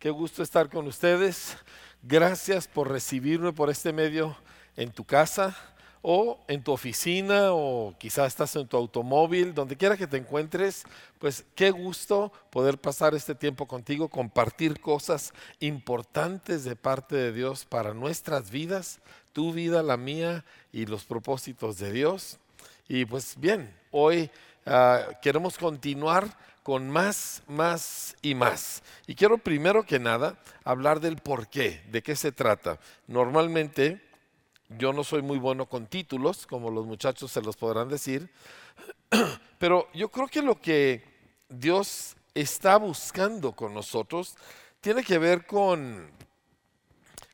Qué gusto estar con ustedes. Gracias por recibirme por este medio en tu casa o en tu oficina o quizás estás en tu automóvil, donde quiera que te encuentres, pues qué gusto poder pasar este tiempo contigo, compartir cosas importantes de parte de Dios para nuestras vidas, tu vida, la mía y los propósitos de Dios. Y pues bien, hoy ah, queremos continuar con más, más y más. Y quiero primero que nada hablar del por qué, de qué se trata. Normalmente yo no soy muy bueno con títulos, como los muchachos se los podrán decir, pero yo creo que lo que Dios está buscando con nosotros tiene que ver con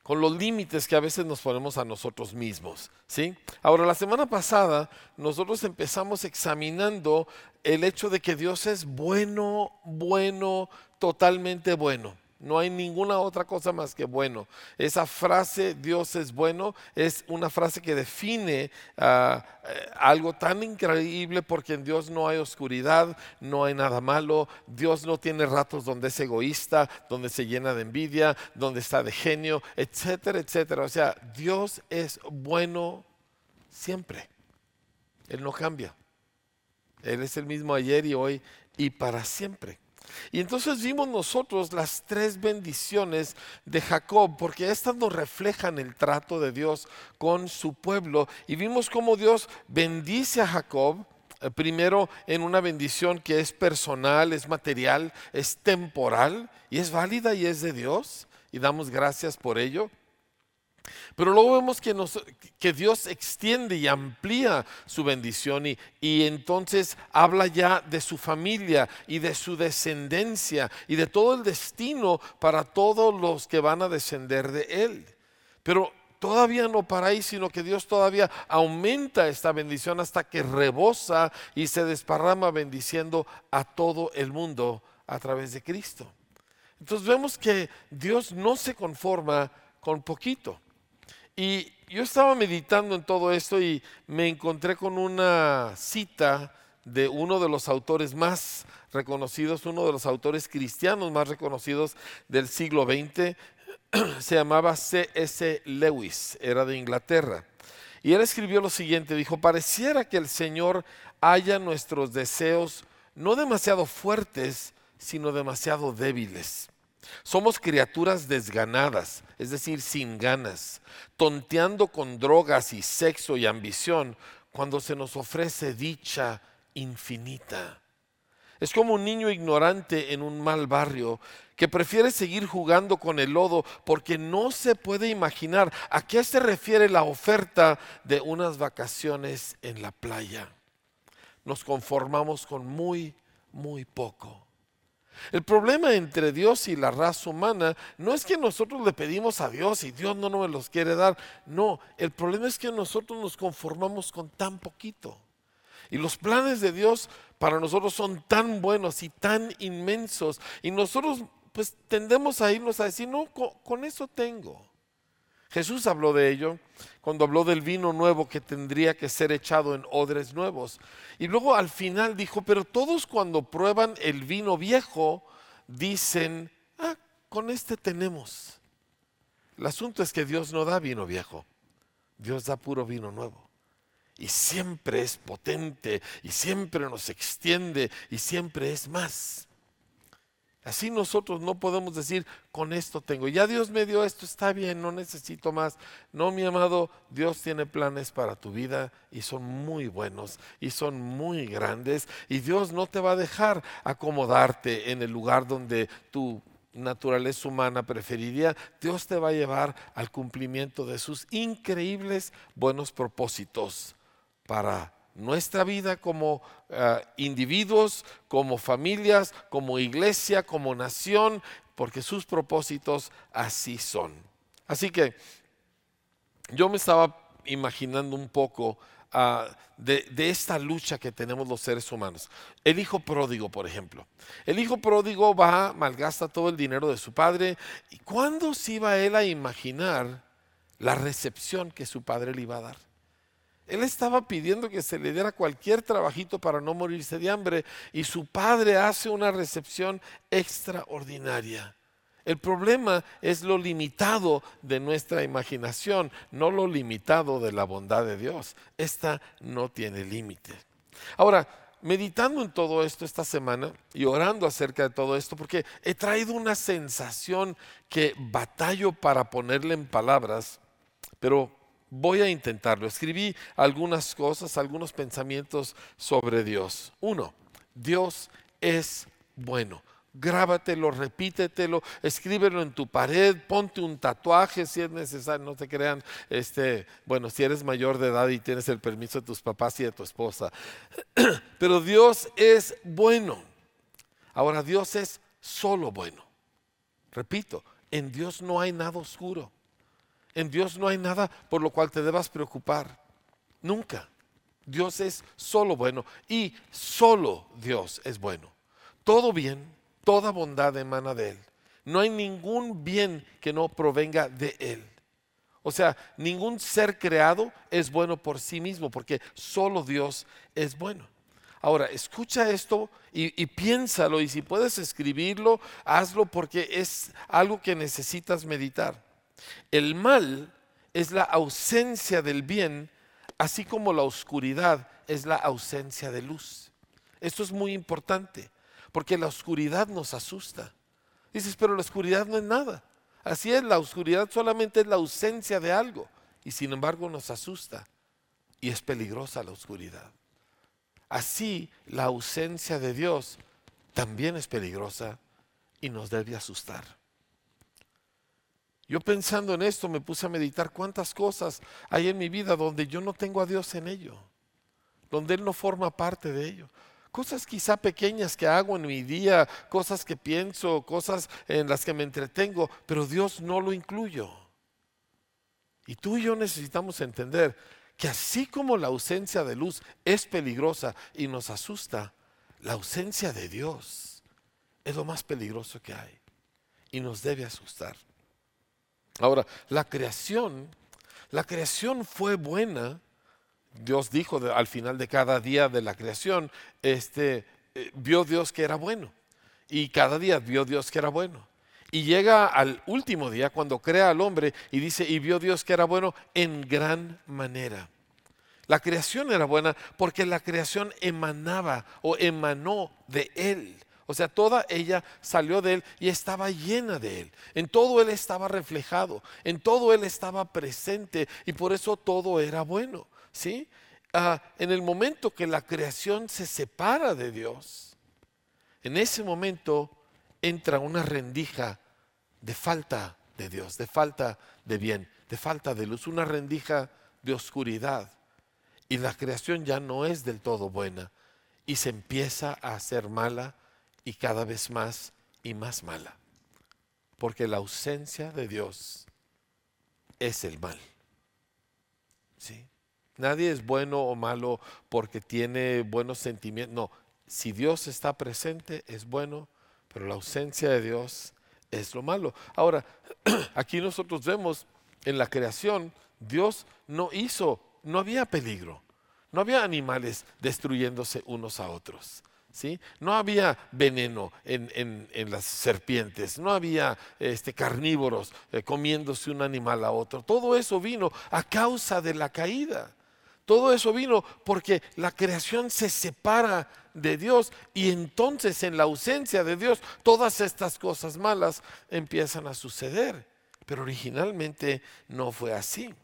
con los límites que a veces nos ponemos a nosotros mismos. ¿sí? Ahora, la semana pasada nosotros empezamos examinando el hecho de que Dios es bueno, bueno, totalmente bueno. No hay ninguna otra cosa más que bueno. Esa frase, Dios es bueno, es una frase que define ah, eh, algo tan increíble porque en Dios no hay oscuridad, no hay nada malo. Dios no tiene ratos donde es egoísta, donde se llena de envidia, donde está de genio, etcétera, etcétera. O sea, Dios es bueno siempre. Él no cambia. Él es el mismo ayer y hoy y para siempre. Y entonces vimos nosotros las tres bendiciones de Jacob, porque estas nos reflejan el trato de Dios con su pueblo. Y vimos cómo Dios bendice a Jacob, eh, primero en una bendición que es personal, es material, es temporal y es válida y es de Dios. Y damos gracias por ello. Pero luego vemos que, Dios extiende y amplía su bendición y, y, entonces habla ya de su familia y de su descendencia y de todo el destino para todos los que van a descender de él. Pero todavía no para ahí, sino que Dios todavía aumenta esta bendición hasta que rebosa y se desparrama bendiciendo a todo el mundo a través de Cristo. Entonces vemos que Dios no se conforma con poquito. Y yo estaba meditando en todo esto y me encontré con una cita de uno de los autores más reconocidos, uno de los autores cristianos más reconocidos del siglo XX, se llamaba C.S. Lewis, era de Inglaterra. Y él escribió lo siguiente, dijo, pareciera que el Señor haya nuestros deseos no demasiado fuertes, sino demasiado débiles. Somos criaturas desganadas, es decir, sin ganas, tonteando con drogas y sexo y ambición cuando se nos ofrece dicha infinita. Es como un niño ignorante en un mal barrio que prefiere seguir jugando con el lodo porque no se puede imaginar a qué se refiere la oferta de unas vacaciones en la playa. Nos conformamos con muy, muy poco. El problema entre Dios y la raza humana no es que nosotros le pedimos a Dios y Dios no nos los quiere dar. No, el problema es que nosotros nos conformamos con tan poquito. Y los planes de Dios para nosotros son tan buenos y tan inmensos. Y nosotros pues tendemos a irnos a decir, no, con, eso tengo. Jesús habló de ello cuando habló del vino nuevo que tendría que ser echado en odres nuevos. Y luego al final dijo, pero todos cuando prueban el vino viejo dicen, ah, con este tenemos. El asunto es que Dios no da vino viejo, Dios da puro vino nuevo. Y siempre es potente y siempre nos extiende y siempre es más. Así nosotros no podemos decir, con esto tengo. Ya Dios me dio esto, está bien, no necesito más. No, mi amado, Dios tiene planes para tu vida y son muy buenos y son muy grandes. Y Dios no te va a dejar acomodarte en el lugar donde tu naturaleza humana preferiría. Dios te va a llevar al cumplimiento de sus increíbles buenos propósitos para nuestra vida como eh, individuos, como familias, como iglesia, como nación, porque sus propósitos así son. Así que yo me estaba imaginando un poco ah, de, de, esta lucha que tenemos los seres humanos. El hijo pródigo, por ejemplo. El hijo pródigo va, malgasta todo el dinero de su padre. ¿Y cuándo se iba él a imaginar la recepción que su padre le iba a dar? Él estaba pidiendo que se le diera cualquier trabajito para no morirse de hambre y su padre hace una recepción extraordinaria. El problema es lo limitado de nuestra imaginación, no lo limitado de la bondad de Dios. Esta no tiene límite. Ahora, meditando en todo esto esta semana y orando acerca de todo esto, porque he traído una sensación que batallo para ponerle en palabras, pero voy a intentarlo. Escribí algunas cosas, algunos pensamientos sobre Dios. Uno, Dios es bueno grábatelo, repítetelo, escríbelo en tu pared, ponte un tatuaje si es necesario, no te crean, este, bueno, si eres mayor de edad y tienes el permiso de tus papás y de tu esposa. Pero Dios es bueno. Ahora, Dios es solo bueno. Repito, en Dios no hay nada oscuro. En Dios no hay nada por lo cual te debas preocupar. Nunca. Dios es solo bueno y solo Dios es bueno. Todo bien Toda bondad emana de Él. No hay ningún bien que no provenga de Él. O sea, ningún ser creado es bueno por sí mismo, porque solo Dios es bueno. Ahora, escucha esto y, y, piénsalo, y si puedes escribirlo, hazlo porque es algo que necesitas meditar. El mal es la ausencia del bien, así como la oscuridad es la ausencia de luz. Esto es muy importante porque la oscuridad nos asusta. Dices, pero la oscuridad no es nada. Así es, la oscuridad solamente es la ausencia de algo y sin embargo nos asusta y es peligrosa la oscuridad. Así la ausencia de Dios también es peligrosa y nos debe asustar. Yo pensando en esto me puse a meditar cuántas cosas hay en mi vida donde yo no tengo a Dios en ello, donde Él no forma parte de ello cosas quizá pequeñas que hago en mi día, cosas que pienso, cosas en las que me entretengo, pero Dios no lo incluyo. Y tú y yo necesitamos entender que así como la ausencia de luz es peligrosa y nos asusta, la ausencia de Dios es lo más peligroso que hay y nos debe asustar. Ahora, la creación, la creación fue buena Dios dijo al final de cada día de la creación, este, eh, vio Dios que era bueno. Y cada día vio Dios que era bueno. Y llega al último día cuando crea al hombre y dice, y vio Dios que era bueno en gran manera. La creación era buena porque la creación emanaba o emanó de Él. O sea, toda ella salió de Él y estaba llena de Él. En todo Él estaba reflejado, en todo Él estaba presente y por eso todo era bueno. ¿sí? Ah, en el momento que la creación se separa de Dios, en ese momento entra una rendija de falta de Dios, de falta de bien, de falta de luz, una rendija de oscuridad. Y la creación ya no es del todo buena y se empieza a hacer mala y cada vez más y más mala. Porque la ausencia de Dios es el mal. ¿Sí? Nadie es bueno o malo porque tiene buenos sentimientos. No, si Dios está presente es bueno, pero la ausencia de Dios es lo malo. Ahora, aquí nosotros vemos en la creación, Dios no hizo, no había peligro, no había animales destruyéndose unos a otros. No había veneno en, las serpientes, no había este, carnívoros eh, comiéndose un animal a otro. Todo eso vino a causa de la caída. Todo eso vino porque la creación se separa de Dios y entonces en la ausencia de Dios todas estas cosas malas empiezan a suceder. Pero originalmente no fue así.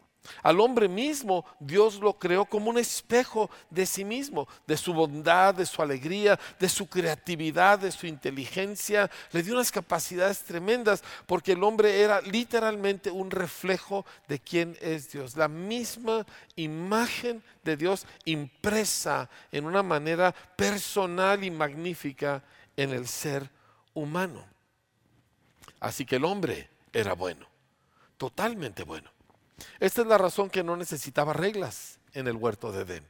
Al hombre mismo Dios lo creó como un espejo de sí mismo, de su bondad, de su alegría, de su creatividad, de su inteligencia. Le dio unas capacidades tremendas porque el hombre era literalmente un reflejo de quién es Dios. La misma imagen de Dios impresa en una manera personal y magnífica en el ser humano. Así que el hombre era bueno, totalmente bueno. Esta es la razón que no necesitaba reglas en el huerto de Edén.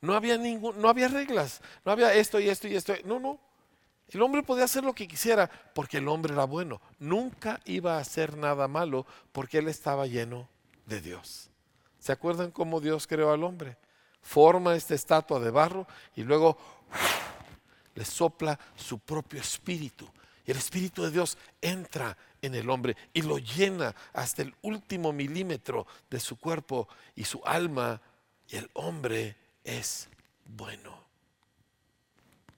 No había ningún, no había reglas, no había esto y esto y esto. No, no. El hombre podía hacer lo que quisiera porque el hombre era bueno. Nunca iba a hacer nada malo porque él estaba lleno de Dios. ¿Se acuerdan cómo Dios creó al hombre? Forma esta estatua de barro y luego le sopla su propio espíritu Y el Espíritu de Dios entra en el hombre y lo llena hasta el último milímetro de su cuerpo y su alma. Y el hombre es bueno.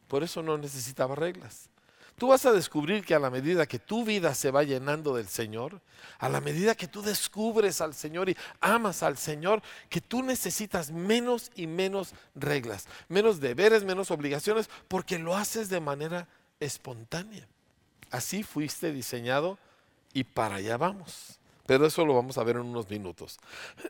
Por eso no necesitaba reglas. Tú vas a descubrir que a la medida que tu vida se va llenando del Señor, a la medida que tú descubres al Señor y amas al Señor, que tú necesitas menos y menos reglas, menos deberes, menos obligaciones, porque lo haces de manera espontánea. Así fuiste diseñado y para allá vamos. Pero eso lo vamos a ver en unos minutos.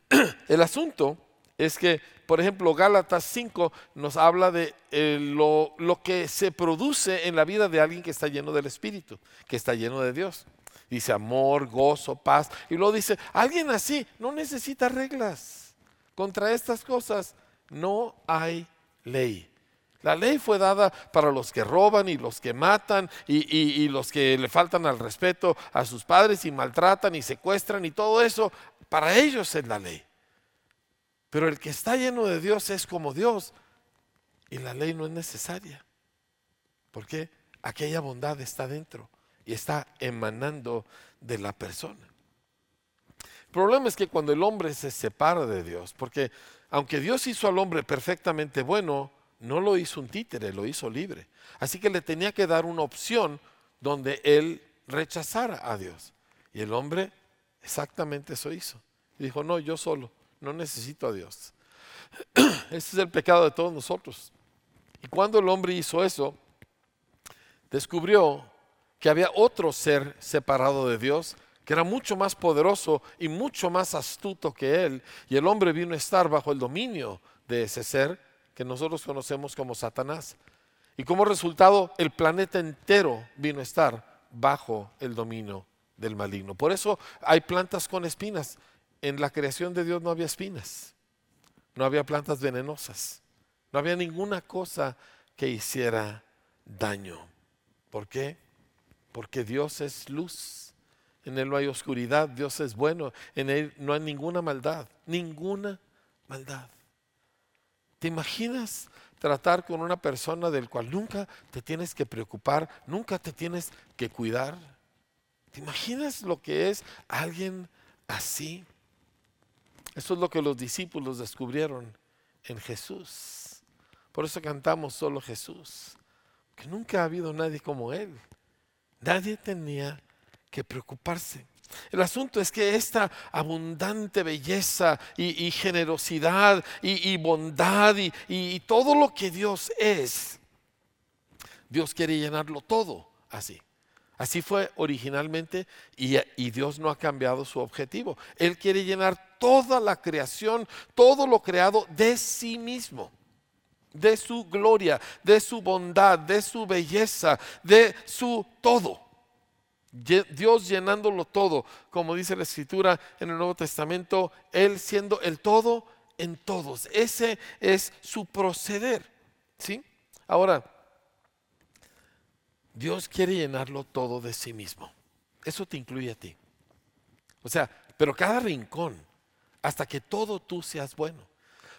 El asunto es que, por ejemplo, Gálatas 5 nos habla de eh, lo, lo, que se produce en la vida de alguien que está lleno del Espíritu, que está lleno de Dios. Dice amor, gozo, paz. Y luego dice, alguien así no necesita reglas. Contra estas cosas no hay ley. La ley fue dada para los que roban y los que matan y, y los que le faltan al respeto a sus padres y maltratan y secuestran y todo eso. Para ellos es la ley. Pero el que está lleno de Dios es como Dios y la ley no es necesaria. Porque aquella bondad está dentro y está emanando de la persona. El problema es que cuando el hombre se separa de Dios, porque aunque Dios hizo al hombre perfectamente bueno, no lo hizo un títere, lo hizo libre. Así que le tenía que dar una opción donde él rechazara a Dios. Y el hombre exactamente eso hizo. Y dijo, no, yo solo no necesito a Dios. Ese es el pecado de todos nosotros. Y cuando el hombre hizo eso, descubrió que había otro ser separado de Dios que era mucho más poderoso y mucho más astuto que él. Y el hombre vino a estar bajo el dominio de ese ser que nosotros conocemos como Satanás. Y como resultado, el planeta entero vino a estar bajo el dominio del maligno. Por eso hay plantas con espinas en la creación de Dios no había espinas, no había plantas venenosas, no había ninguna cosa que hiciera daño. ¿Por qué? Porque Dios es luz. En Él no hay oscuridad, Dios es bueno, en Él no hay ninguna maldad, ninguna maldad. ¿Te imaginas tratar con una persona del cual nunca te tienes que preocupar, nunca te tienes que cuidar? ¿Te imaginas lo que es alguien así? Eso es lo que los discípulos descubrieron en Jesús. Por eso cantamos solo Jesús. Que nunca ha habido nadie como Él. Nadie tenía que preocuparse. El asunto es que esta abundante belleza y, generosidad y, bondad y todo lo que Dios es, Dios quiere llenarlo todo así. Así fue originalmente y, Dios no ha cambiado su objetivo. Él quiere llenar toda la creación, todo lo creado de sí mismo, de su gloria, de su bondad, de su belleza, de su todo. Dios llenándolo todo, como dice la escritura en el Nuevo Testamento, Él siendo el todo en todos. Ese es su proceder. ¿sí? Ahora, Dios quiere llenarlo todo de sí mismo. Eso te incluye a ti. O sea, pero cada rincón, hasta que todo tú seas bueno.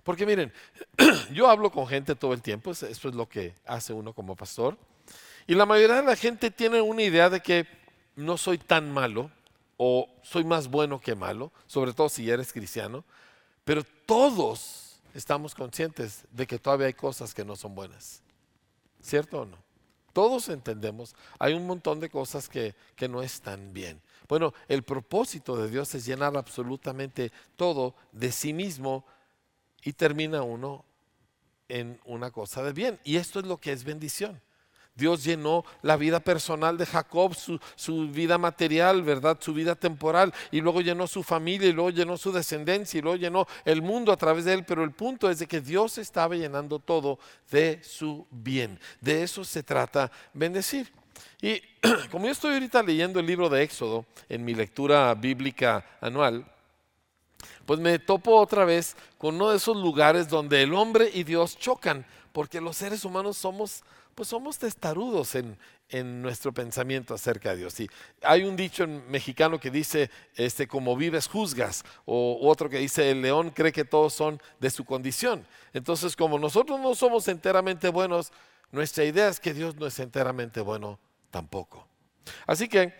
Porque miren, yo hablo con gente todo el tiempo, eso es lo que hace uno como pastor. Y la mayoría de la gente tiene una idea de que no soy tan malo o soy más bueno que malo, sobre todo si eres cristiano, pero todos estamos conscientes de que todavía hay cosas que no son buenas. ¿Cierto o no? Todos entendemos, hay un montón de cosas que, no están bien. Bueno, el propósito de Dios es llenar absolutamente todo de sí mismo y termina uno en una cosa de bien. Y esto es lo que es bendición. Dios llenó la vida personal de Jacob, su, vida material, ¿verdad? Su vida temporal, y luego llenó su familia, y luego llenó su descendencia, y luego llenó el mundo a través de él. Pero el punto es de que Dios estaba llenando todo de su bien. De eso se trata bendecir. Y como yo estoy ahorita leyendo el libro de Éxodo en mi lectura bíblica anual, pues me topo otra vez con uno de esos lugares donde el hombre y Dios chocan, porque los seres humanos somos pues somos testarudos en, nuestro pensamiento acerca de Dios. Y hay un dicho en mexicano que dice, este, como vives juzgas, o otro que dice, el león cree que todos son de su condición. Entonces, como nosotros no somos enteramente buenos, nuestra idea es que Dios no es enteramente bueno tampoco. Así que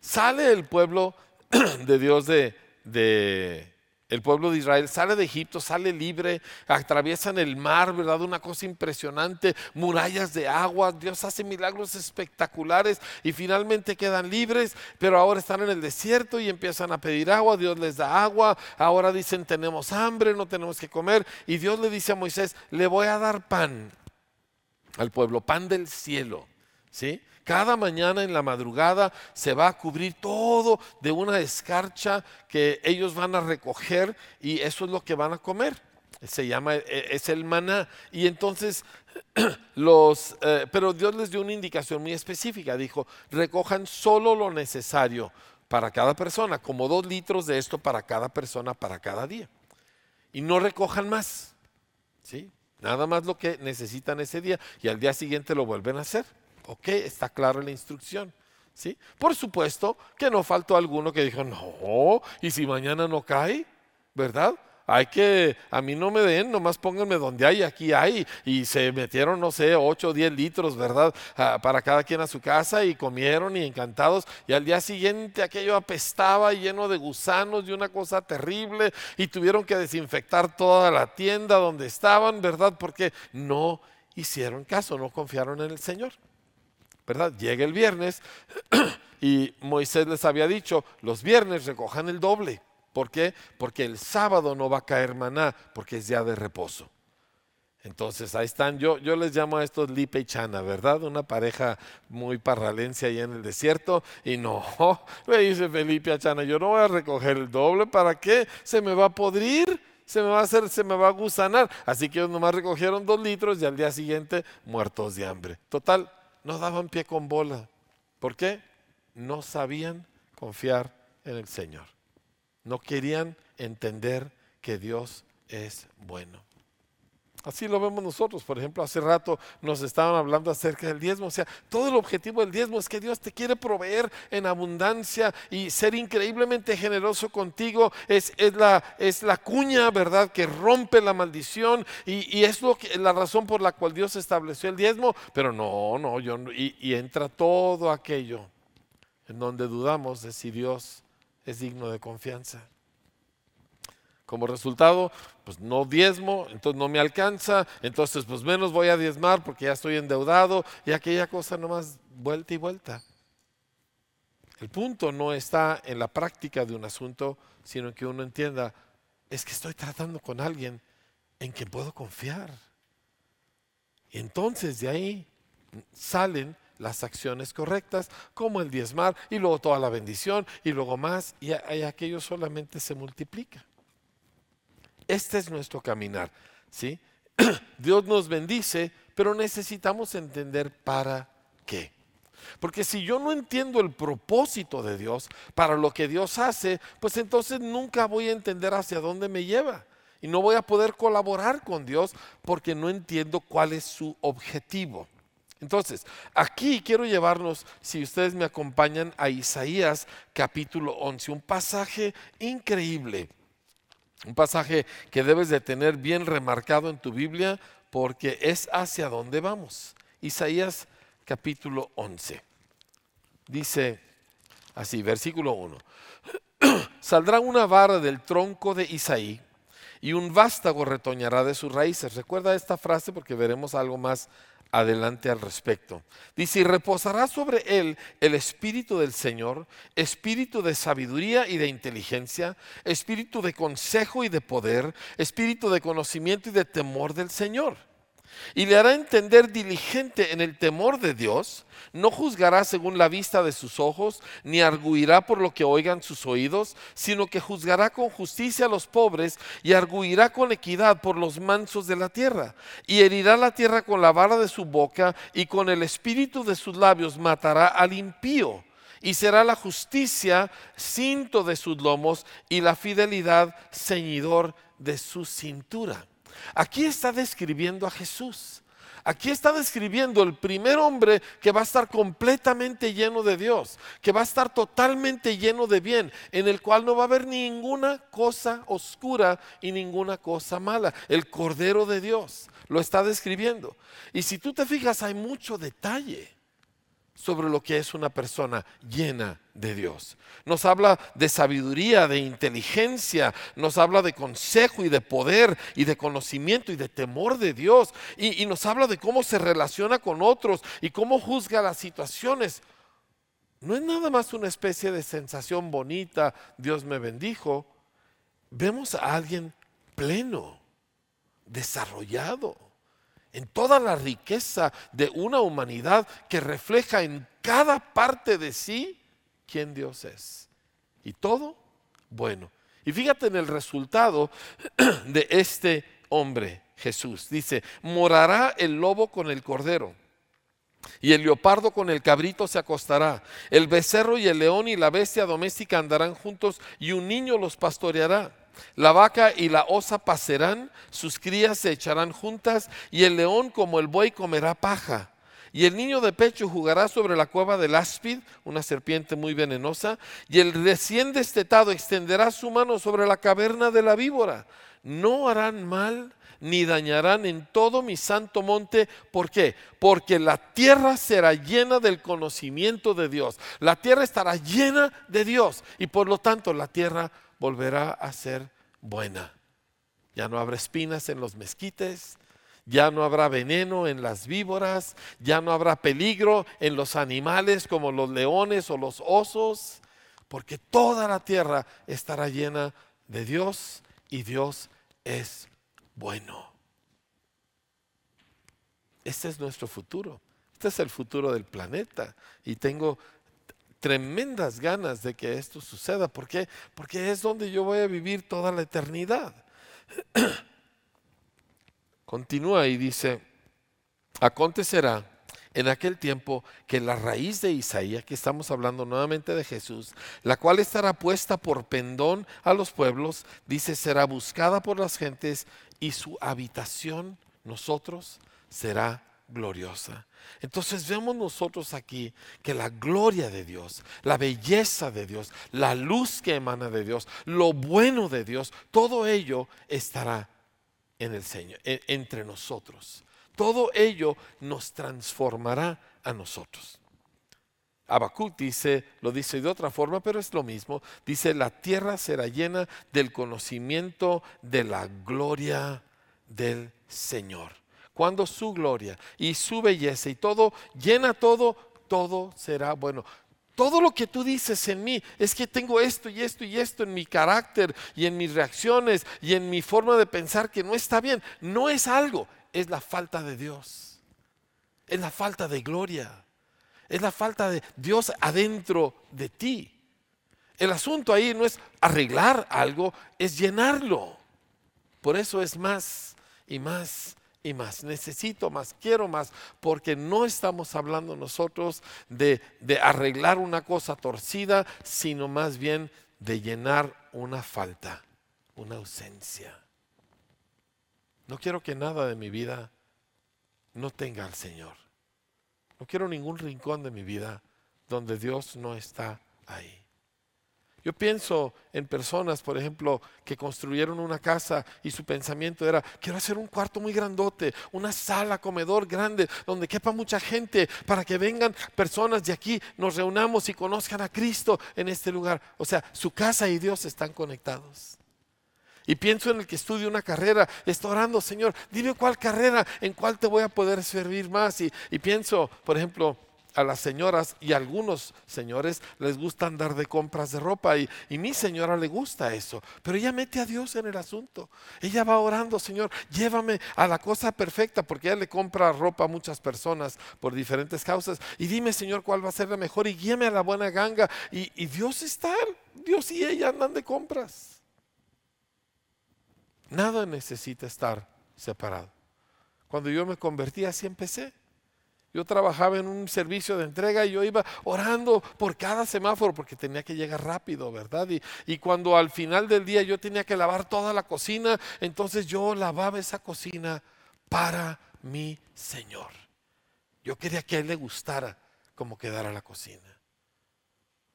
sale el pueblo de Dios de, de el pueblo de Israel sale de Egipto, sale libre, atraviesan el mar, ¿verdad? Una cosa impresionante, murallas de agua, Dios hace milagros espectaculares y finalmente quedan libres, pero ahora están en el desierto y empiezan a pedir agua, Dios les da agua, ahora dicen tenemos hambre, no tenemos que comer y Dios le dice a Moisés, le voy a dar pan al pueblo, pan del cielo, ¿sí? Cada mañana en la madrugada se va a cubrir todo de una escarcha que ellos van a recoger y eso es lo que van a comer. Se llama, e, es el maná. Y entonces los, eh, pero Dios les dio una indicación muy específica. Dijo, recojan solo lo necesario para cada persona, como dos litros de esto para cada persona, para cada día. Y no recojan más. ¿sí? Nada más lo que necesitan ese día y al día siguiente lo vuelven a hacer. Ok, está claro la instrucción. ¿sí? Por supuesto que no faltó alguno que dijo, no, y si mañana no cae, ¿verdad? Hay que, a mí no me den, nomás pónganme donde hay, aquí hay. Y se metieron, no sé, 8 o 10 litros, ¿verdad? Ah, para cada quien a su casa y comieron y encantados. Y al día siguiente aquello apestaba lleno de gusanos y una cosa terrible. Y tuvieron que desinfectar toda la tienda donde estaban, ¿verdad? Porque no hicieron caso, no confiaron en el Señor. ¿Verdad? Llega el viernes y Moisés les había dicho, los viernes recojan el doble. ¿Por qué? Porque el sábado no va a caer maná, porque es día de reposo. Entonces ahí están, yo, yo les llamo a estos Lipe y Chana, ¿verdad? Una pareja muy parralencia ahí en el desierto. Y no, me dice Felipe a Chana, yo no voy a recoger el doble, ¿para qué? Se me va a podrir, se me va a hacer, se me va a gusanar. Así que ellos nomás recogieron dos litros y al día siguiente muertos de hambre. Total, no daban pie con bola. ¿Por qué? No sabían confiar en el Señor. No querían entender que Dios es bueno. Así lo vemos nosotros. Por ejemplo, hace rato nos estaban hablando acerca del diezmo. O sea, todo el objetivo del diezmo es que Dios te quiere proveer en abundancia y ser increíblemente generoso contigo. Es, es, la, es la, cuña, ¿verdad?, que rompe la maldición y, es lo que, la razón por la cual Dios estableció el diezmo. Pero no, no, yo, y, y entra todo aquello en donde dudamos de si Dios es digno de confianza. Como resultado, pues no diezmo, entonces no me alcanza, entonces pues menos voy a diezmar porque ya estoy endeudado y aquella cosa nomás vuelta y vuelta. El punto no está en la práctica de un asunto, sino en que uno entienda, es que estoy tratando con alguien en quien puedo confiar. Y entonces de ahí salen las acciones correctas, como el diezmar, y luego toda la bendición, y luego más, y aquello solamente se multiplica. Este es nuestro caminar, ¿sí? Dios nos bendice, pero necesitamos entender para qué. Porque si yo no entiendo el propósito de Dios para lo que Dios hace, pues entonces nunca voy a entender hacia dónde me lleva. Y no voy a poder colaborar con Dios porque no entiendo cuál es su objetivo. Entonces, aquí quiero llevarnos, si ustedes me acompañan, a Isaías capítulo 11, un pasaje increíble un pasaje que debes de tener bien remarcado en tu Biblia porque es hacia donde vamos. Isaías capítulo 11. Dice así, versículo 1. Saldrá una vara del tronco de Isaí y un vástago retoñará de sus raíces. Recuerda esta frase porque veremos algo más adelante al respecto. Dice, y reposará sobre él el espíritu del Señor, espíritu de sabiduría y de inteligencia, espíritu de consejo y de poder, espíritu de conocimiento y de temor del Señor y le hará entender diligente en el temor de Dios, no juzgará según la vista de sus ojos, ni arguirá por lo que oigan sus oídos, sino que juzgará con justicia a los pobres y arguirá con equidad por los mansos de la tierra, y herirá la tierra con la vara de su boca y con el espíritu de sus labios matará al impío. Y será la justicia cinto de sus lomos y la fidelidad ceñidor de su cintura. Aquí está describiendo a Jesús. Aquí está describiendo el primer hombre que va a estar completamente lleno de Dios, que va a estar totalmente lleno de bien, en el cual no va a haber ninguna cosa oscura y ninguna cosa mala. El Cordero de Dios lo está describiendo. Y si tú te fijas, hay mucho detalle. Sobre lo que es una persona llena de Dios. Nos habla de sabiduría, de inteligencia, nos habla de consejo y de poder y de conocimiento y de temor de Dios. Y, nos habla de cómo se relaciona con otros y cómo juzga las situaciones. No es nada más una especie de sensación bonita, Dios me bendijo. Vemos a alguien pleno, desarrollado en toda la riqueza de una humanidad que refleja en cada parte de sí quién Dios es. Y todo bueno. Y fíjate en el resultado de este hombre, Jesús. Dice, morará el lobo con el cordero. Y el leopardo con el cabrito se acostará. El becerro y el león y la bestia doméstica andarán juntos y un niño los pastoreará. La vaca y la osa pasarán, sus crías se echarán juntas, y el león como el buey comerá paja. Y el niño de pecho jugará sobre la cueva del áspid, una serpiente muy venenosa, y el recién destetado extenderá su mano sobre la caverna de la víbora. No harán mal ni dañarán en todo mi santo monte. ¿Por qué? Porque la tierra será llena del conocimiento de Dios. La tierra estará llena de Dios y por lo tanto la tierra volverá a ser buena. Ya no habrá espinas en los mezquites, ya no habrá veneno en las víboras, ya no habrá peligro en los animales como los leones o los osos, porque toda la tierra estará llena de Dios y Dios es bueno. Este es nuestro futuro. Este es el futuro del planeta. Y tengo tremendas ganas de que esto suceda. ¿Por qué? Porque es donde yo voy a vivir toda la eternidad. Continúa y dice, acontecerá en aquel tiempo que la raíz de Isaías, que estamos hablando nuevamente de Jesús, la cual estará puesta por pendón a los pueblos, dice, será buscada por las gentes y su habitación, nosotros, será gloriosa. Entonces vemos nosotros aquí que la gloria de Dios, la belleza de Dios, la luz que emana de Dios, lo bueno de Dios, todo ello estará en el Señor, entre nosotros. Todo ello nos transformará a nosotros. Habacuc dice, lo dice de otra forma, pero es lo mismo. Dice, la tierra será llena del conocimiento de la gloria del Señor cuando su gloria y su belleza y todo llena todo, todo será bueno. Todo lo que tú dices en mí es que tengo esto y esto y esto en mi carácter y en mis reacciones y en mi forma de pensar que no está bien. No es algo, es la falta de Dios. Es la falta de gloria. Es la falta de Dios adentro de ti. El asunto ahí no es arreglar algo, es llenarlo. Por eso es más y más y más. Necesito más, quiero más, porque no estamos hablando nosotros de, de arreglar una cosa torcida, sino más bien de llenar una falta, una ausencia. No quiero que nada de mi vida no tenga al Señor. No quiero ningún rincón de mi vida donde Dios no está ahí. Yo pienso en personas, por ejemplo, que construyeron una casa y su pensamiento era, quiero hacer un cuarto muy grandote, una sala, comedor grande, donde quepa mucha gente, para que vengan personas de aquí, nos reunamos y conozcan a Cristo en este lugar. O sea, su casa y Dios están conectados. Y pienso en el que estudia una carrera, está orando, Señor, dime cuál carrera, en cuál te voy a poder servir más. Y, y pienso, por ejemplo, a las señoras y a algunos señores les gusta andar de compras de ropa y, y, mi señora le gusta eso, pero ella mete a Dios en el asunto. Ella va orando, Señor, llévame a la cosa perfecta porque ella le compra ropa a muchas personas por diferentes causas y dime, Señor, cuál va a ser la mejor y guíame a la buena ganga. Y, y Dios está, Dios y ella andan de compras. Nada necesita estar separado. Cuando yo me convertí así empecé. Yo trabajaba en un servicio de entrega y yo iba orando por cada semáforo porque tenía que llegar rápido, ¿verdad? Y, cuando al final del día yo tenía que lavar toda la cocina, entonces yo lavaba esa cocina para mi Señor. Yo quería que a Él le gustara como quedara la cocina.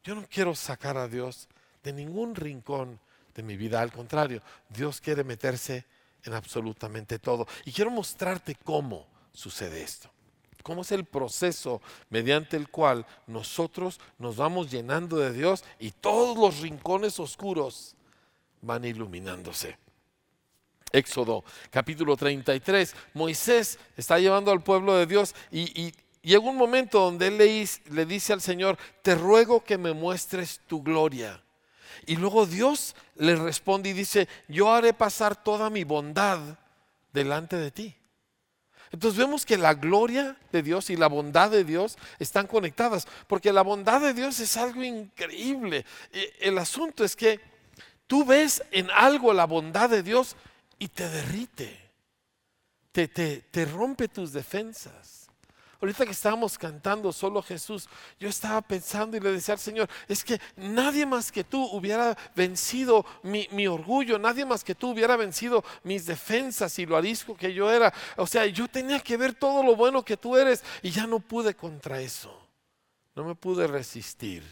Yo no quiero sacar a Dios de ningún rincón de mi vida, al contrario, Dios quiere meterse en absolutamente todo. Y quiero mostrarte cómo sucede esto. Cómo es el proceso mediante el cual nosotros nos vamos llenando de Dios y todos los rincones oscuros van iluminándose. Éxodo capítulo 33, Moisés está llevando al pueblo de Dios y, llega un momento donde él le, le dice al Señor, te ruego que me muestres tu gloria. Y luego Dios le responde y dice, yo haré pasar toda mi bondad delante de ti. Entonces vemos que la gloria de Dios y la bondad de Dios están conectadas, porque la bondad de Dios es algo increíble. El asunto es que tú ves en algo la bondad de Dios y te derrite, te, te, te rompe tus defensas. Ahorita que estábamos cantando solo Jesús, yo estaba pensando y le decía al Señor, es que nadie más que tú hubiera vencido mi, orgullo, nadie más que tú hubiera vencido mis defensas y lo arisco que yo era. O sea, yo tenía que ver todo lo bueno que tú eres y ya no pude contra eso. No me pude resistir.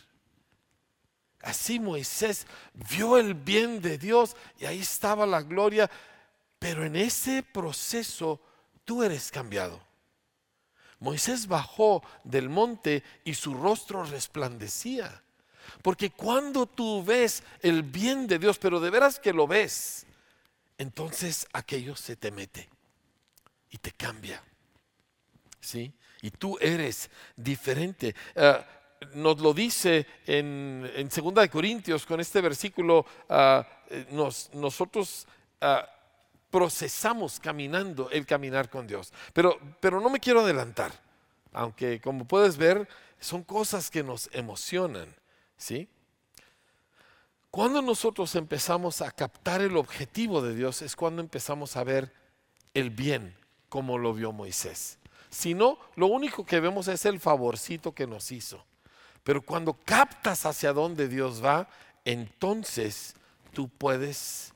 Así Moisés vio el bien de Dios y ahí estaba la gloria, pero en ese proceso tú eres cambiado. Moisés bajó del monte y su rostro resplandecía. Porque cuando tú ves el bien de Dios, pero de veras que lo ves, entonces aquello se te mete y te cambia. ¿Sí? Y tú eres diferente. Ah, nos lo dice en, en 2 de Corintios con este versículo, ah, eh, nosotros ah, procesamos caminando el caminar con Dios. Pero, pero no me quiero adelantar, aunque como puedes ver, son cosas que nos emocionan, ¿sí? Cuando nosotros empezamos a captar el objetivo de Dios es cuando empezamos a ver el bien como lo vio Moisés. Si no, lo único que vemos es el favorcito que nos hizo. Pero cuando captas hacia dónde Dios va, entonces tú puedes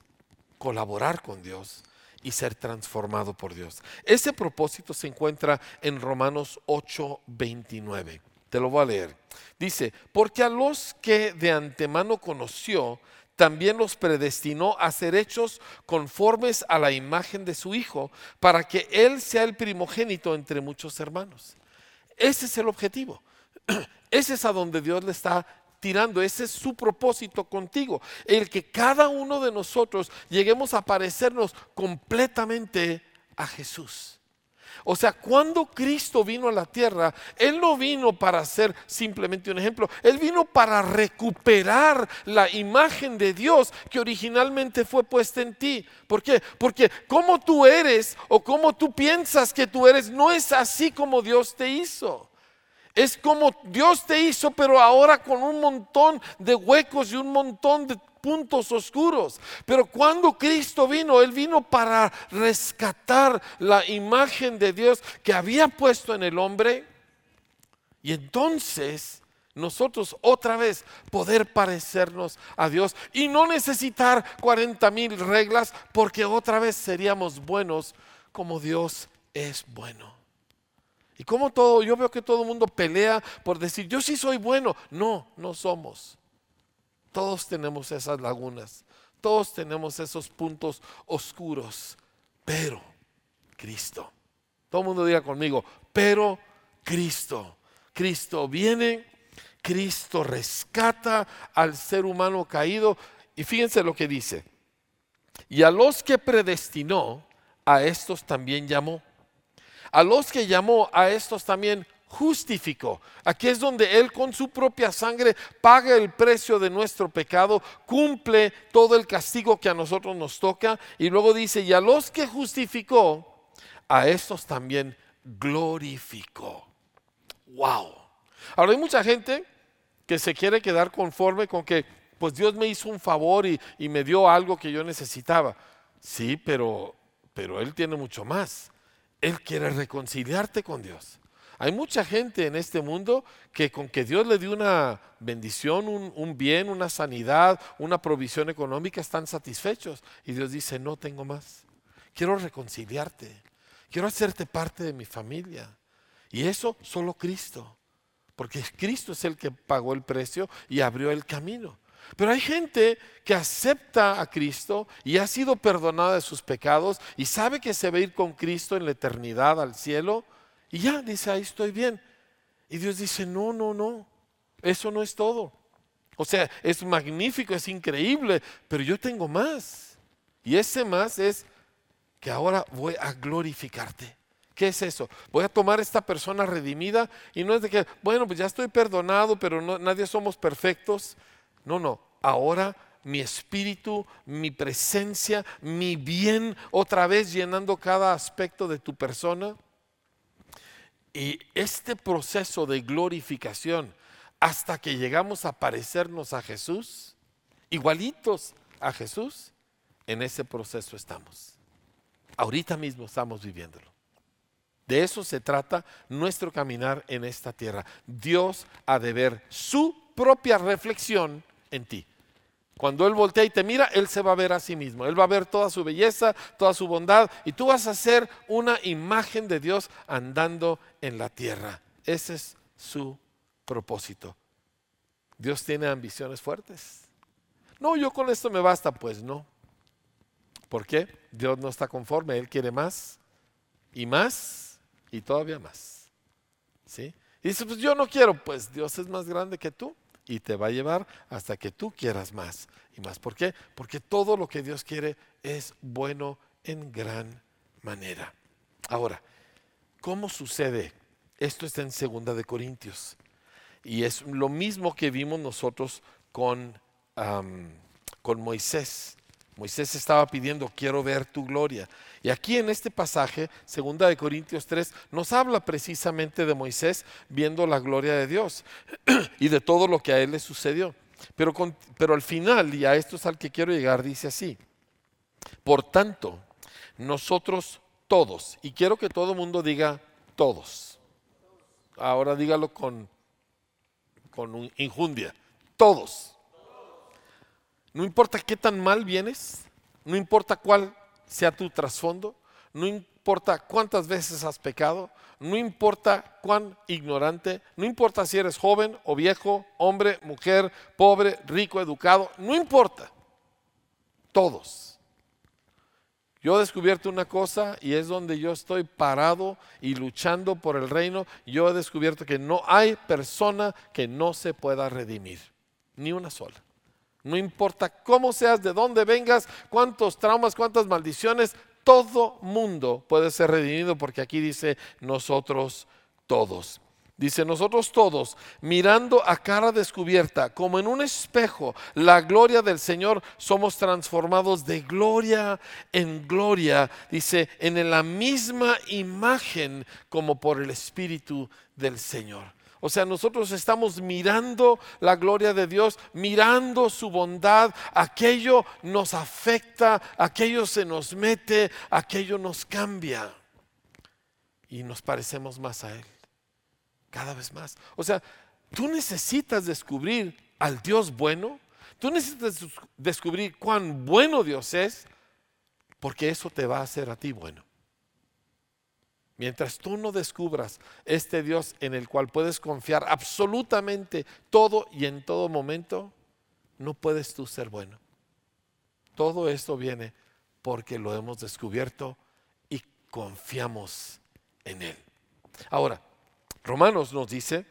colaborar con Dios y ser transformado por Dios. Ese propósito se encuentra en Romanos 8:29. Te lo voy a leer. Dice, porque a los que de antemano conoció, también los predestinó a ser hechos conformes a la imagen de su Hijo, para que Él sea el primogénito entre muchos hermanos. Ese es el objetivo. Ese es a donde Dios le está tirando. Ese es su propósito contigo. El que cada uno de nosotros lleguemos a parecernos completamente a Jesús. O sea, cuando Cristo vino a la tierra, Él no vino para ser simplemente un ejemplo, Él vino para recuperar la imagen de Dios que originalmente fue puesta en ti. ¿Por qué? Porque como tú eres o como tú piensas que tú eres, no es así como Dios te hizo. Es como Dios te hizo, pero ahora con un montón de huecos y un montón de puntos oscuros. Pero cuando Cristo vino, Él vino para rescatar la imagen de Dios que había puesto en el hombre. Y entonces nosotros otra vez poder parecernos a Dios y no necesitar 40 mil reglas porque otra vez seríamos buenos como Dios es bueno. Y como todo, yo veo que todo el mundo pelea por decir, yo sí soy bueno. No, no somos. Todos tenemos esas lagunas, todos tenemos esos puntos oscuros, pero Cristo. Todo el mundo diga conmigo, pero Cristo. Cristo viene, Cristo rescata al ser humano caído. Y fíjense lo que dice. Y a los que predestinó, a estos también llamó. A los que llamó, a estos también justificó. Aquí es donde Él con su propia sangre paga el precio de nuestro pecado, cumple todo el castigo que a nosotros nos toca y luego dice, y a los que justificó, a estos también glorificó. Wow. Ahora hay mucha gente que se quiere quedar conforme con que, pues Dios me hizo un favor y, y me dio algo que yo necesitaba. Sí, pero, pero Él tiene mucho más. Él quiere reconciliarte con Dios. Hay mucha gente en este mundo que con que Dios le dio una bendición, un, bien, una sanidad, una provisión económica, están satisfechos. Y Dios dice, no tengo más. Quiero reconciliarte. Quiero hacerte parte de mi familia. Y eso solo Cristo. Porque Cristo es el que pagó el precio y abrió el camino. Pero hay gente que acepta a Cristo y ha sido perdonada de sus pecados y sabe que se va a ir con Cristo en la eternidad al cielo Y ya, dice, ahí estoy bien. Y Dios dice, no, no, no, eso no es todo. O sea, es magnífico, es increíble, pero yo tengo más. Y ese más es que ahora voy a glorificarte. ¿Qué es eso? Voy a tomar esta persona redimida y no es de que, bueno, pues ya estoy perdonado, pero no, nadie somos perfectos. No, no, ahora mi espíritu, mi presencia, mi bien, otra vez llenando cada aspecto de tu persona. Y este proceso de glorificación, hasta que llegamos a parecernos a Jesús, igualitos a Jesús, en ese proceso estamos. Ahorita mismo estamos viviéndolo. De eso se trata nuestro caminar en esta tierra. Dios ha de ver su propia reflexión en ti. Cuando Él voltea y te mira, Él se va a ver a sí mismo. Él va a ver toda su belleza, toda su bondad, y tú vas a ser una imagen de Dios andando en la tierra. Ese es su propósito. Dios tiene ambiciones fuertes. No, yo con esto me basta, pues no. ¿Por qué? Dios no está conforme, Él quiere más y más y todavía más. ¿Sí? Y dice, pues yo no quiero, pues Dios es más grande que tú y te va a llevar hasta que tú quieras más y más. ¿Por qué? Porque todo lo que Dios quiere es bueno en gran manera. Ahora, ¿cómo sucede? Esto está en Segunda de Corintios y es lo mismo que vimos nosotros con, con Moisés. Moisés estaba pidiendo, quiero ver tu gloria. Y aquí en este pasaje, segunda de Corintios 3, nos habla precisamente de Moisés viendo la gloria de Dios y de todo lo que a él le sucedió. Pero, pero al final, y a esto es al que quiero llegar, dice así, por tanto, nosotros todos, y quiero que todo el mundo diga todos, ahora dígalo con, con injundia, todos no importa qué tan mal vienes, no importa cuál sea tu trasfondo, no importa cuántas veces has pecado, no importa cuán ignorante, no importa si eres joven o viejo, hombre, mujer, pobre, rico, educado, no importa. Todos. Yo he descubierto una cosa y es donde yo estoy parado y luchando por el reino. Yo he descubierto que no hay persona que no se pueda redimir, ni una sola. No importa cómo seas, de dónde vengas, cuántos traumas, cuántas maldiciones, todo mundo puede ser redimido porque aquí dice nosotros todos. Dice nosotros todos, mirando a cara descubierta, como en un espejo, la gloria del Señor, somos transformados de gloria en gloria, dice, en la misma imagen como por el Espíritu del Señor. O sea, nosotros estamos mirando la gloria de Dios, mirando su bondad, aquello nos afecta, aquello se nos mete, aquello nos cambia. Y nos parecemos más a Él, cada vez más. O sea, tú necesitas descubrir al Dios bueno, tú necesitas descubrir cuán bueno Dios es, porque eso te va a hacer a ti bueno. Mientras tú no descubras este Dios en el cual puedes confiar absolutamente todo y en todo momento, no puedes tú ser bueno. Todo esto viene porque lo hemos descubierto y confiamos en Él. Ahora, Romanos nos dice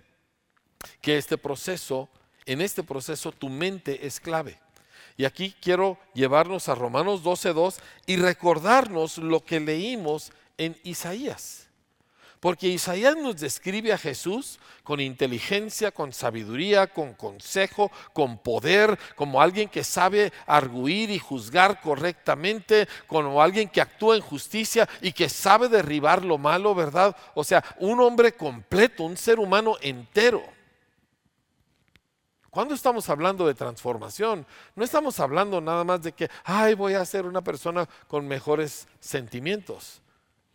que este proceso, en este proceso tu mente es clave. Y aquí quiero llevarnos a Romanos 12.2 y recordarnos lo que leímos en Isaías. Porque Isaías nos describe a Jesús con inteligencia, con sabiduría, con consejo, con poder, como alguien que sabe arguir y juzgar correctamente, como alguien que actúa en justicia y que sabe derribar lo malo, ¿verdad? O sea, un hombre completo, un ser humano entero. Cuando estamos hablando de transformación, no estamos hablando nada más de que, ay, voy a ser una persona con mejores sentimientos.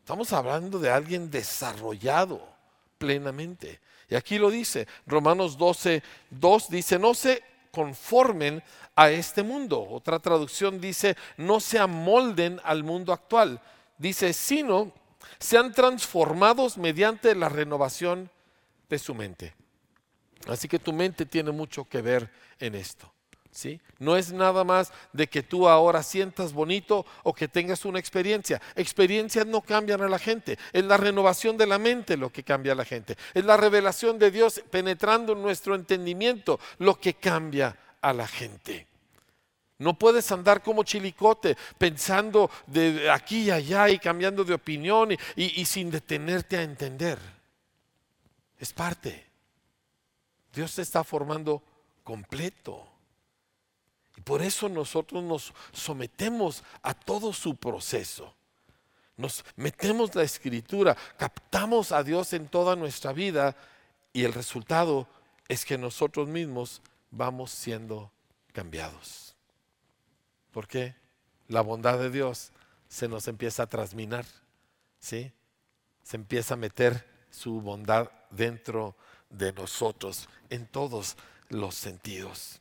Estamos hablando de alguien desarrollado plenamente. Y aquí lo dice, Romanos 12, 2 dice, no se conformen a este mundo. Otra traducción dice, no se amolden al mundo actual. Dice, sino sean transformados mediante la renovación de su mente. Así que tu mente tiene mucho que ver en esto. ¿Sí? No es nada más de que tú ahora sientas bonito o que tengas una experiencia. Experiencias no cambian a la gente. Es la renovación de la mente lo que cambia a la gente. Es la revelación de Dios penetrando en nuestro entendimiento lo que cambia a la gente. No puedes andar como chilicote pensando de aquí y allá y cambiando de opinión y, y sin detenerte a entender. Es parte. Dios te está formando completo. Por eso nosotros nos sometemos a todo su proceso. Nos metemos la escritura, captamos a Dios en toda nuestra vida y el resultado es que nosotros mismos vamos siendo cambiados. ¿Por qué? La bondad de Dios se nos empieza a trasminar, ¿sí? Se empieza a meter su bondad dentro de nosotros en todos los sentidos.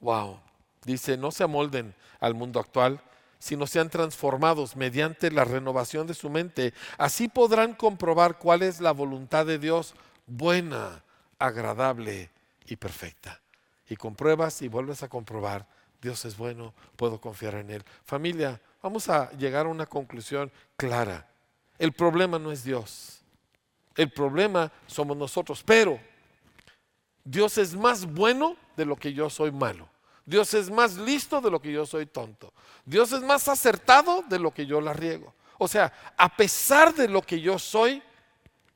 Wow. Dice, no se amolden al mundo actual, sino sean transformados mediante la renovación de su mente. Así podrán comprobar cuál es la voluntad de Dios buena, agradable y perfecta. Y compruebas y vuelves a comprobar, Dios es bueno, puedo confiar en Él. Familia, vamos a llegar a una conclusión clara. El problema no es Dios. El problema somos nosotros. Pero Dios es más bueno de lo que yo soy malo. Dios es más listo de lo que yo soy tonto. Dios es más acertado de lo que yo la riego. O sea, a pesar de lo que yo soy,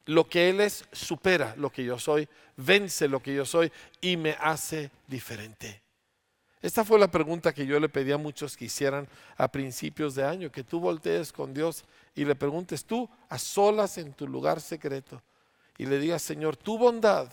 lo que Él es supera lo que yo soy, vence lo que yo soy y me hace diferente. Esta fue la pregunta que yo le pedí a muchos que hicieran a principios de año, que tú voltees con Dios y le preguntes tú a solas en tu lugar secreto y le digas, Señor, tu bondad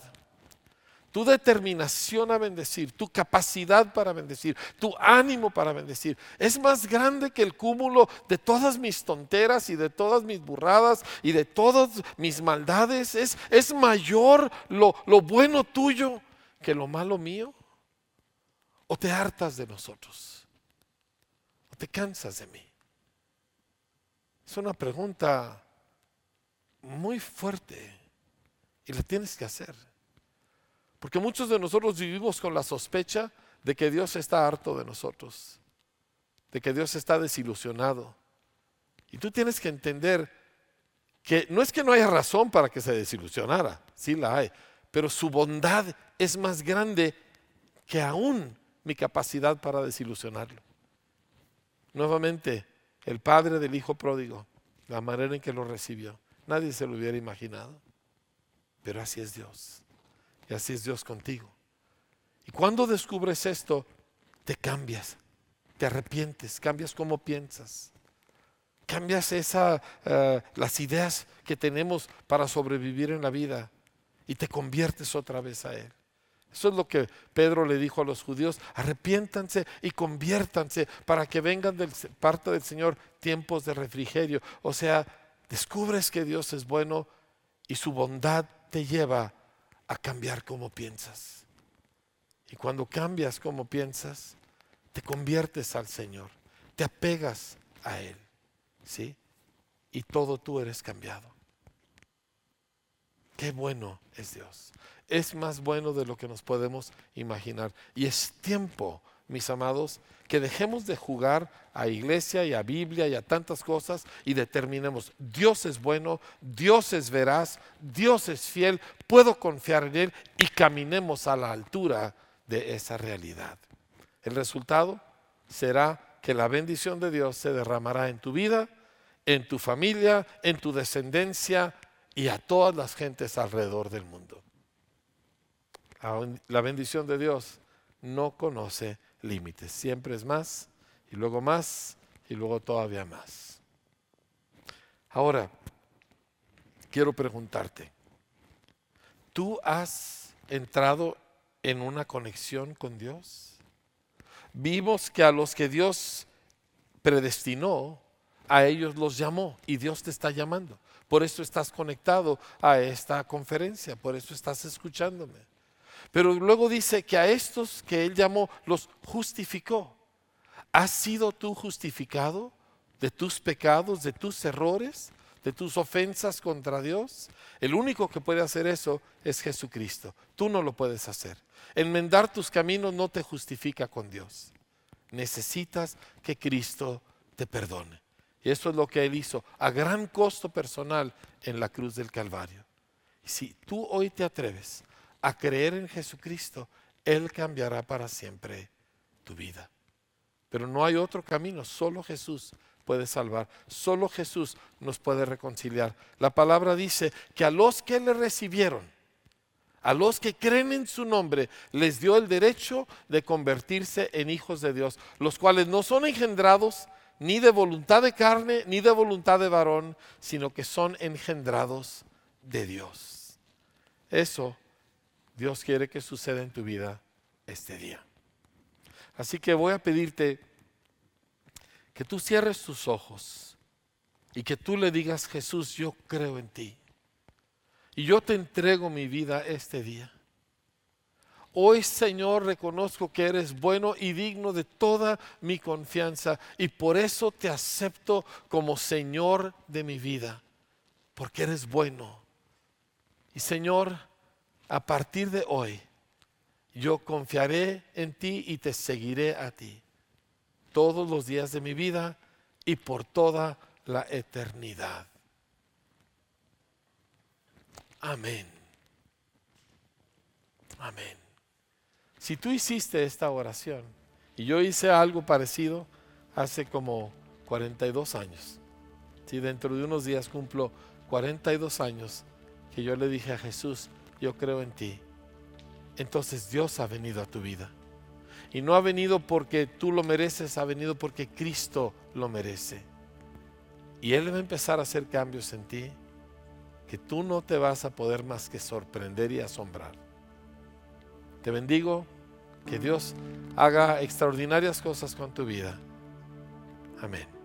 tu determinación a bendecir, tu capacidad para bendecir, tu ánimo para bendecir, es más grande que el cúmulo de todas mis tonteras y de todas mis burradas y de todas mis maldades. Es, es mayor lo, lo bueno tuyo que lo malo mío. ¿O te hartas de nosotros? ¿O te cansas de mí? Es una pregunta muy fuerte y la tienes que hacer. Porque muchos de nosotros vivimos con la sospecha de que Dios está harto de nosotros, de que Dios está desilusionado. Y tú tienes que entender que no es que no haya razón para que se desilusionara, sí la hay, pero su bondad es más grande que aún mi capacidad para desilusionarlo. Nuevamente, el padre del hijo pródigo, la manera en que lo recibió, nadie se lo hubiera imaginado, pero así es Dios. Así es Dios contigo. Y cuando descubres esto, te cambias, te arrepientes, cambias cómo piensas, cambias esa, eh, las ideas que tenemos para sobrevivir en la vida y te conviertes otra vez a Él. Eso es lo que Pedro le dijo a los judíos, arrepiéntanse y conviértanse para que vengan de parte del Señor tiempos de refrigerio. O sea, descubres que Dios es bueno y su bondad te lleva a cambiar cómo piensas. Y cuando cambias cómo piensas, te conviertes al Señor, te apegas a Él, ¿sí? Y todo tú eres cambiado. Qué bueno es Dios. Es más bueno de lo que nos podemos imaginar. Y es tiempo mis amados, que dejemos de jugar a iglesia y a Biblia y a tantas cosas y determinemos, Dios es bueno, Dios es veraz, Dios es fiel, puedo confiar en Él y caminemos a la altura de esa realidad. El resultado será que la bendición de Dios se derramará en tu vida, en tu familia, en tu descendencia y a todas las gentes alrededor del mundo. La bendición de Dios no conoce límites. Siempre es más y luego más y luego todavía más. Ahora, quiero preguntarte, ¿tú has entrado en una conexión con Dios? Vimos que a los que Dios predestinó, a ellos los llamó y Dios te está llamando. Por eso estás conectado a esta conferencia, por eso estás escuchándome. Pero luego dice que a estos que él llamó los justificó. ¿Has sido tú justificado de tus pecados, de tus errores? de tus ofensas contra Dios, el único que puede hacer eso es Jesucristo. Tú no lo puedes hacer. Enmendar tus caminos no te justifica con Dios. Necesitas que Cristo te perdone. Y eso es lo que Él hizo a gran costo personal en la cruz del Calvario. Y si tú hoy te atreves a creer en Jesucristo, Él cambiará para siempre tu vida. Pero no hay otro camino, solo Jesús puede salvar, solo Jesús nos puede reconciliar. La palabra dice que a los que le recibieron, a los que creen en su nombre, les dio el derecho de convertirse en hijos de Dios, los cuales no son engendrados ni de voluntad de carne, ni de voluntad de varón, sino que son engendrados de Dios. Eso Dios quiere que suceda en tu vida este día. Así que voy a pedirte que tú cierres tus ojos y que tú le digas, Jesús, yo creo en ti. Y yo te entrego mi vida este día. Hoy, Señor, reconozco que eres bueno y digno de toda mi confianza y por eso te acepto como Señor de mi vida, porque eres bueno. Y Señor, a partir de hoy, yo confiaré en ti y te seguiré a ti todos los días de mi vida y por toda la eternidad. Amén. Amén. Si tú hiciste esta oración y yo hice algo parecido hace como 42 años, si dentro de unos días cumplo 42 años que yo le dije a Jesús, yo creo en ti, entonces Dios ha venido a tu vida. Y no ha venido porque tú lo mereces, ha venido porque Cristo lo merece. Y Él va a empezar a hacer cambios en ti que tú no te vas a poder más que sorprender y asombrar. Te bendigo, que Dios haga extraordinarias cosas con tu vida. Amén.